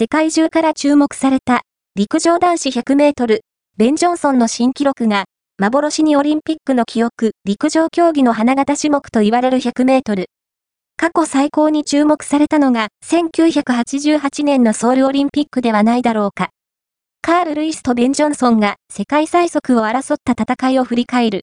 世界中から注目された陸上男子100メートル、ベン・ジョンソンの新記録が、幻にオリンピックの記憶、陸上競技の花形種目と言われる100メートル。過去最高に注目されたのが、1988年のソウルオリンピックではないだろうか。カール・ルイスとベン・ジョンソンが世界最速を争った戦いを振り返る。